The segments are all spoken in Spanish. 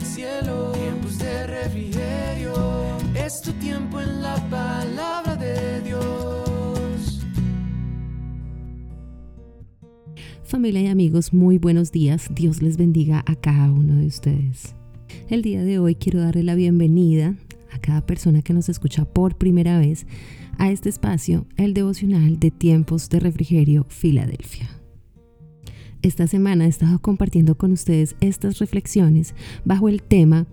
cielo, tiempos de refrigerio. Es tu tiempo en la palabra de Dios. Familia y amigos, muy buenos días. Dios les bendiga a cada uno de ustedes. El día de hoy quiero darle la bienvenida a cada persona que nos escucha por primera vez a este espacio, el devocional de tiempos de refrigerio Filadelfia. Esta semana he estado compartiendo con ustedes estas reflexiones bajo el tema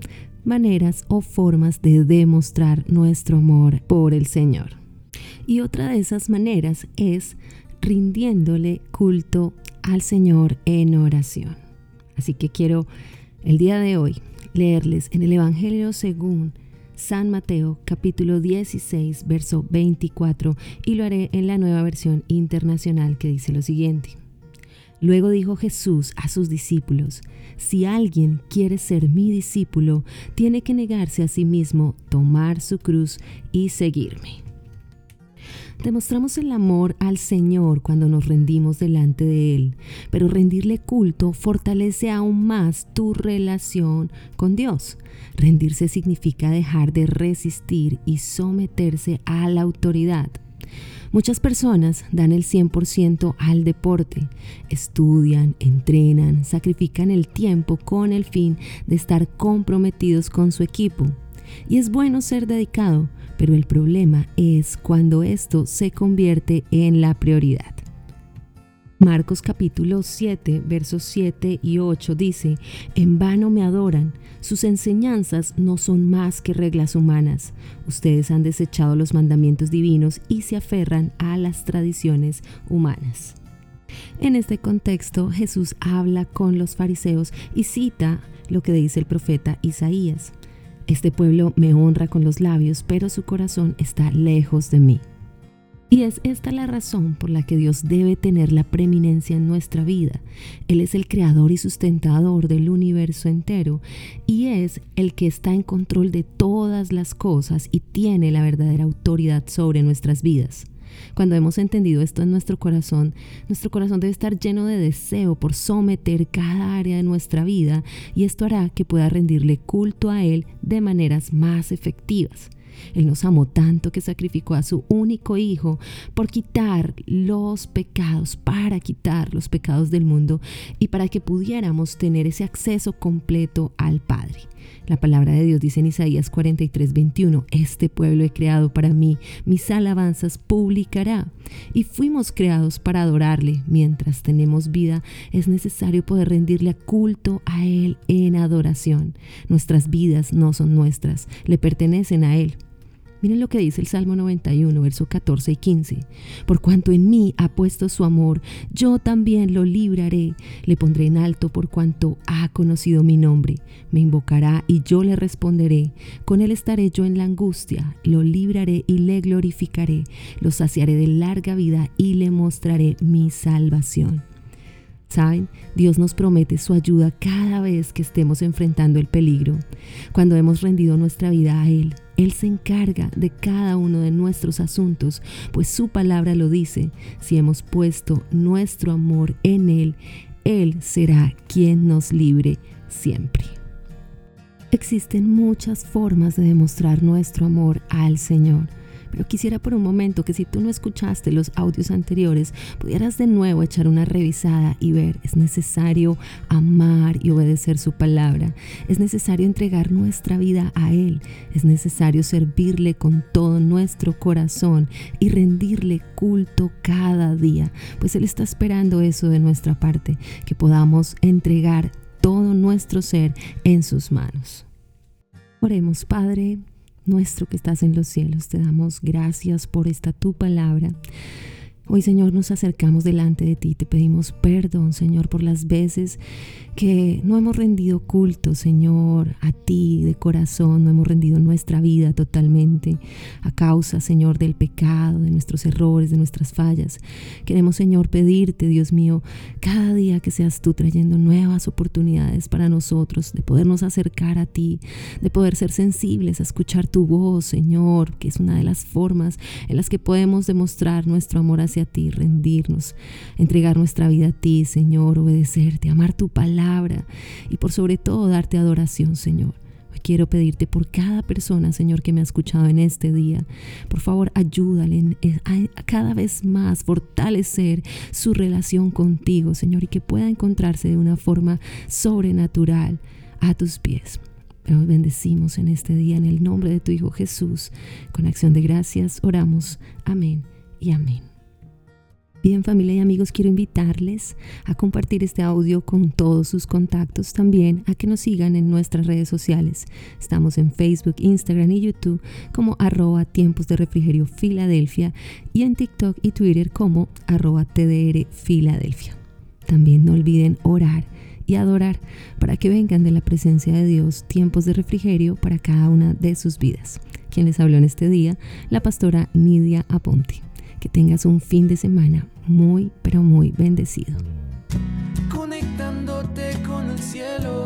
maneras o formas de demostrar nuestro amor por el Señor. Y otra de esas maneras es rindiéndole culto al Señor en oración. Así que quiero el día de hoy leerles en el Evangelio según San Mateo capítulo 16 verso 24 y lo haré en la nueva versión internacional que dice lo siguiente. Luego dijo Jesús a sus discípulos, si alguien quiere ser mi discípulo, tiene que negarse a sí mismo, tomar su cruz y seguirme. Demostramos el amor al Señor cuando nos rendimos delante de Él, pero rendirle culto fortalece aún más tu relación con Dios. Rendirse significa dejar de resistir y someterse a la autoridad. Muchas personas dan el 100% al deporte, estudian, entrenan, sacrifican el tiempo con el fin de estar comprometidos con su equipo. Y es bueno ser dedicado, pero el problema es cuando esto se convierte en la prioridad. Marcos capítulo 7, versos 7 y 8 dice, En vano me adoran, sus enseñanzas no son más que reglas humanas. Ustedes han desechado los mandamientos divinos y se aferran a las tradiciones humanas. En este contexto, Jesús habla con los fariseos y cita lo que dice el profeta Isaías. Este pueblo me honra con los labios, pero su corazón está lejos de mí. Y es esta la razón por la que Dios debe tener la preeminencia en nuestra vida. Él es el creador y sustentador del universo entero y es el que está en control de todas las cosas y tiene la verdadera autoridad sobre nuestras vidas. Cuando hemos entendido esto en nuestro corazón, nuestro corazón debe estar lleno de deseo por someter cada área de nuestra vida y esto hará que pueda rendirle culto a Él de maneras más efectivas. Él nos amó tanto que sacrificó a su único Hijo por quitar los pecados, para quitar los pecados del mundo y para que pudiéramos tener ese acceso completo al Padre. La palabra de Dios dice en Isaías 43, 21, Este pueblo he creado para mí, mis alabanzas publicará. Y fuimos creados para adorarle. Mientras tenemos vida, es necesario poder rendirle culto a Él en adoración. Nuestras vidas no son nuestras, le pertenecen a Él. Miren lo que dice el Salmo 91, versos 14 y 15. Por cuanto en mí ha puesto su amor, yo también lo libraré. Le pondré en alto por cuanto ha conocido mi nombre. Me invocará y yo le responderé. Con él estaré yo en la angustia. Lo libraré y le glorificaré. Lo saciaré de larga vida y le mostraré mi salvación. ¿Saben? Dios nos promete su ayuda cada vez que estemos enfrentando el peligro. Cuando hemos rendido nuestra vida a Él, Él se encarga de cada uno de nuestros asuntos, pues su palabra lo dice. Si hemos puesto nuestro amor en Él, Él será quien nos libre siempre. Existen muchas formas de demostrar nuestro amor al Señor. Pero quisiera por un momento que si tú no escuchaste los audios anteriores, pudieras de nuevo echar una revisada y ver, es necesario amar y obedecer su palabra, es necesario entregar nuestra vida a Él, es necesario servirle con todo nuestro corazón y rendirle culto cada día, pues Él está esperando eso de nuestra parte, que podamos entregar todo nuestro ser en sus manos. Oremos, Padre, nuestro que estás en los cielos, te damos gracias por esta tu palabra. Hoy, Señor, nos acercamos delante de ti, te pedimos perdón, Señor, por las veces que no hemos rendido culto, Señor, a ti de corazón, no hemos rendido nuestra vida totalmente a causa, Señor, del pecado, de nuestros errores, de nuestras fallas. Queremos, Señor, pedirte, Dios mío, cada día que seas tú trayendo nuevas oportunidades para nosotros, de podernos acercar a ti, de poder ser sensibles a escuchar tu voz, Señor, que es una de las formas en las que podemos demostrar nuestro amor hacia a ti, rendirnos, entregar nuestra vida a ti, Señor, obedecerte, amar tu palabra y por sobre todo darte adoración, Señor. Hoy quiero pedirte por cada persona, Señor, que me ha escuchado en este día. Por favor, ayúdale a cada vez más fortalecer su relación contigo, Señor, y que pueda encontrarse de una forma sobrenatural a tus pies. Nos bendecimos en este día en el nombre de tu Hijo Jesús. Con acción de gracias oramos. Amén y amén. Bien familia y amigos, quiero invitarles a compartir este audio con todos sus contactos, también a que nos sigan en nuestras redes sociales. Estamos en Facebook, Instagram y YouTube como arroba tiempos de refrigerio Filadelfia y en TikTok y Twitter como arroba TDR Filadelfia. También no olviden orar y adorar para que vengan de la presencia de Dios tiempos de refrigerio para cada una de sus vidas. Quien les habló en este día, la pastora Nidia Aponte. Que tengas un fin de semana muy, pero muy bendecido. Conectándote con el cielo.